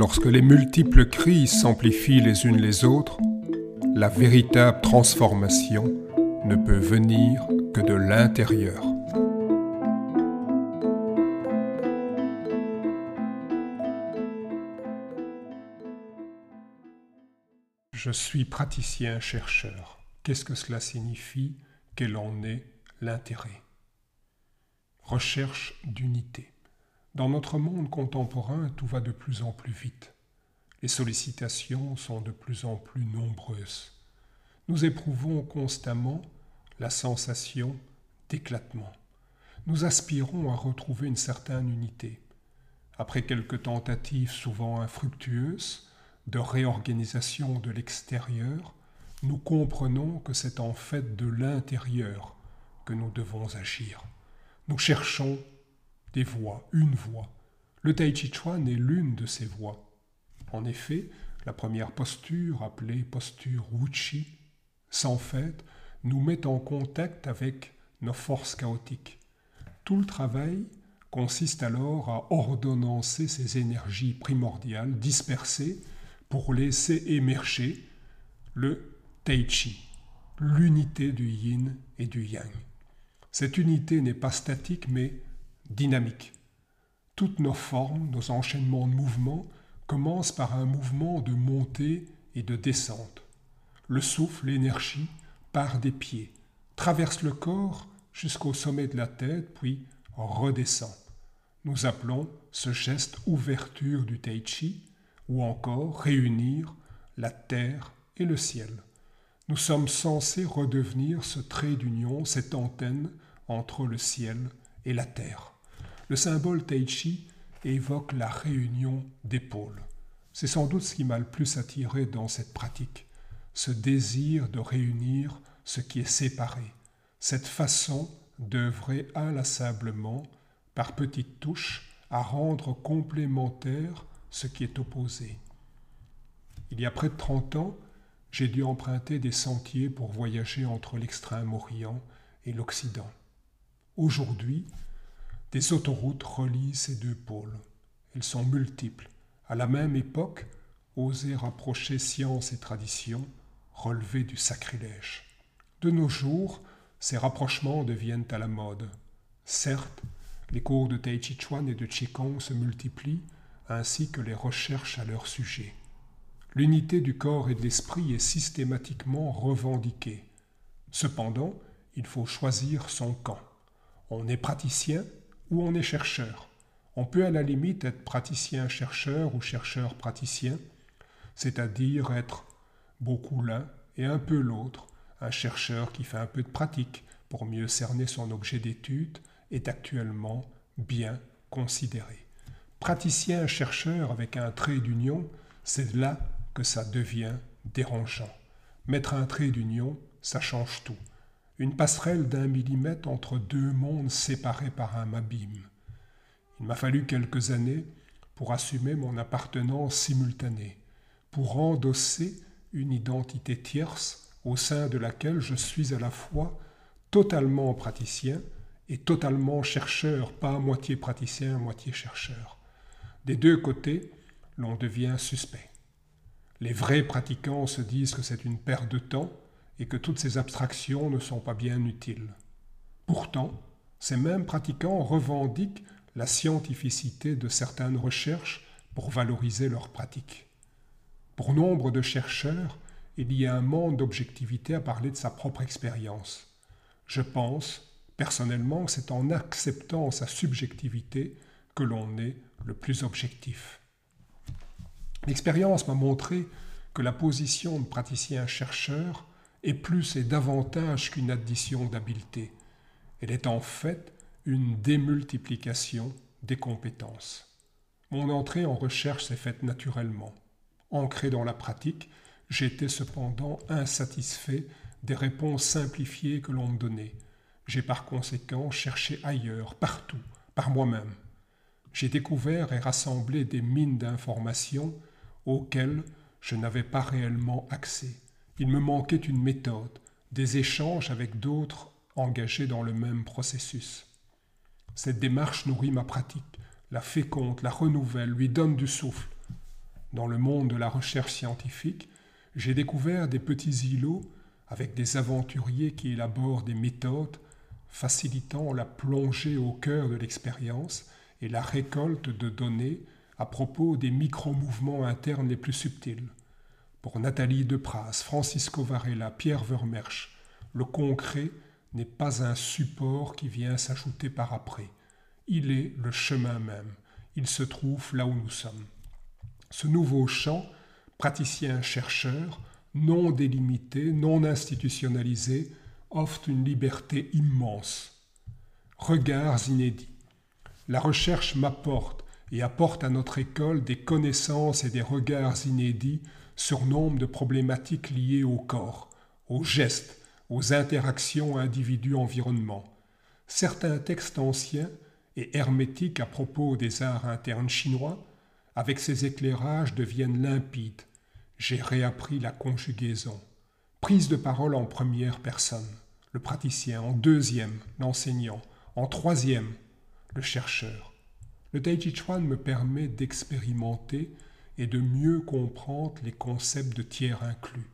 Lorsque les multiples crises s'amplifient les unes les autres, la véritable transformation ne peut venir que de l'intérieur. Je suis praticien-chercheur. Qu'est-ce que cela signifie? Quel en est l'intérêt? Recherche d'unité. Dans notre monde contemporain, tout va de plus en plus vite. Les sollicitations sont de plus en plus nombreuses. Nous éprouvons constamment la sensation d'éclatement. Nous aspirons à retrouver une certaine unité. Après quelques tentatives souvent infructueuses de réorganisation de l'extérieur, nous comprenons que c'est en fait de l'intérieur que nous devons agir. Nous cherchons des voies, une voie. Le Tai Chi Chuan est l'une de ces voies. En effet, la première posture, appelée posture Wuchi, sans fait, nous met en contact avec nos forces chaotiques. Tout le travail consiste alors à ordonnancer ces énergies primordiales dispersées pour laisser émerger le Tai Chi, l'unité du yin et du yang. Cette unité n'est pas statique mais dynamique. Toutes nos formes, nos enchaînements de mouvements commencent par un mouvement de montée et de descente. Le souffle, l'énergie, part des pieds, traverse le corps jusqu'au sommet de la tête, puis redescend. Nous appelons ce geste ouverture du tai chi ou encore réunir la terre et le ciel. Nous sommes censés redevenir ce trait d'union, cette antenne entre le ciel et la terre. Le symbole Tai Chi évoque la réunion d'épaules. C'est sans doute ce qui m'a le plus attiré dans cette pratique, ce désir de réunir ce qui est séparé, cette façon d'œuvrer inlassablement, par petites touches, à rendre complémentaire ce qui est opposé. Il y a près de 30 ans, j'ai dû emprunter des sentiers pour voyager entre l'extrême-orient et l'Occident. Aujourd'hui, des autoroutes relient ces deux pôles. Elles sont multiples. À la même époque, oser rapprocher science et tradition relevait du sacrilège. De nos jours, ces rapprochements deviennent à la mode. Certes, les cours de Tai Chi Chuan et de Qigong se multiplient, ainsi que les recherches à leur sujet. L'unité du corps et de l'esprit est systématiquement revendiquée. Cependant, il faut choisir son camp. On est praticien ou on est chercheur. On peut à la limite être praticien-chercheur ou chercheur-praticien, c'est-à-dire être beaucoup l'un et un peu l'autre. Un chercheur qui fait un peu de pratique pour mieux cerner son objet d'étude est actuellement bien considéré. Praticien-chercheur avec un trait d'union, c'est là que ça devient dérangeant. Mettre un trait d'union, ça change tout une passerelle d'un millimètre entre deux mondes séparés par un abîme. Il m'a fallu quelques années pour assumer mon appartenance simultanée, pour endosser une identité tierce au sein de laquelle je suis à la fois totalement praticien et totalement chercheur, pas moitié praticien, moitié chercheur. Des deux côtés, l'on devient suspect. Les vrais pratiquants se disent que c'est une perte de temps, et que toutes ces abstractions ne sont pas bien utiles. Pourtant, ces mêmes pratiquants revendiquent la scientificité de certaines recherches pour valoriser leurs pratiques. Pour nombre de chercheurs, il y a un manque d'objectivité à parler de sa propre expérience. Je pense, personnellement, que c'est en acceptant sa subjectivité que l'on est le plus objectif. L'expérience m'a montré que la position de praticien-chercheur est plus et davantage qu'une addition d'habileté. Elle est en fait une démultiplication des compétences. Mon entrée en recherche s'est faite naturellement. Ancré dans la pratique, j'étais cependant insatisfait des réponses simplifiées que l'on me donnait. J'ai par conséquent cherché ailleurs, partout, par moi-même. J'ai découvert et rassemblé des mines d'informations auxquelles je n'avais pas réellement accès. Il me manquait une méthode, des échanges avec d'autres engagés dans le même processus. Cette démarche nourrit ma pratique, la féconde, la renouvelle, lui donne du souffle. dans le monde de la recherche scientifique, j'ai découvert des petits îlots avec des aventuriers qui élaborent des méthodes facilitant la plongée au cœur de l'expérience et la récolte de données à propos des micro-mouvements internes les plus subtils. Pour Nathalie Depras, Francisco Varela, Pierre Vermersch, le concret n'est pas un support qui vient s'ajouter par après. Il est le chemin même. Il se trouve là où nous sommes. Ce nouveau champ, praticien-chercheur, non délimité, non institutionnalisé, offre une liberté immense. Regards inédits. La recherche m'apporte et apporte à notre école des connaissances et des regards inédits sur nombre de problématiques liées au corps, aux gestes, aux interactions individu-environnement. Certains textes anciens et hermétiques à propos des arts internes chinois, avec ces éclairages, deviennent limpides. J'ai réappris la conjugaison. Prise de parole en première personne, le praticien, en deuxième, l'enseignant, en troisième, le chercheur. Le Taiji Chuan me permet d'expérimenter et de mieux comprendre les concepts de tiers inclus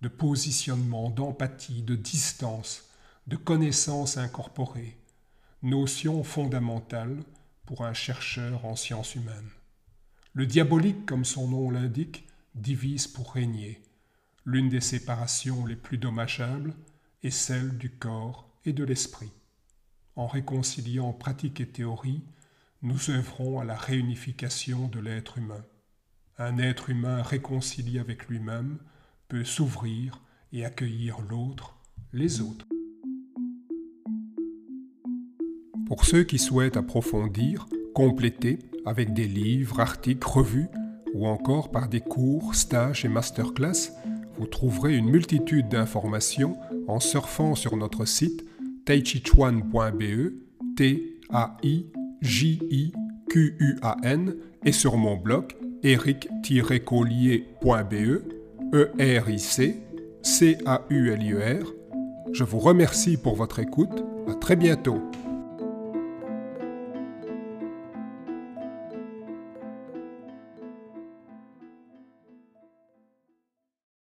de positionnement, d'empathie, de distance, de connaissance incorporée, notion fondamentale pour un chercheur en sciences humaines. Le diabolique, comme son nom l'indique, divise pour régner. L'une des séparations les plus dommageables est celle du corps et de l'esprit. En réconciliant pratique et théorie, nous œuvrons à la réunification de l'être humain. Un être humain réconcilié avec lui-même peut s'ouvrir et accueillir l'autre, les autres. Pour ceux qui souhaitent approfondir, compléter avec des livres, articles, revues ou encore par des cours, stages et masterclass, vous trouverez une multitude d'informations en surfant sur notre site taichichuan.be, et sur mon blog eric-collier.be E-R-I-C, C-A-U-L-I-E-R. Je vous remercie pour votre écoute. À très bientôt.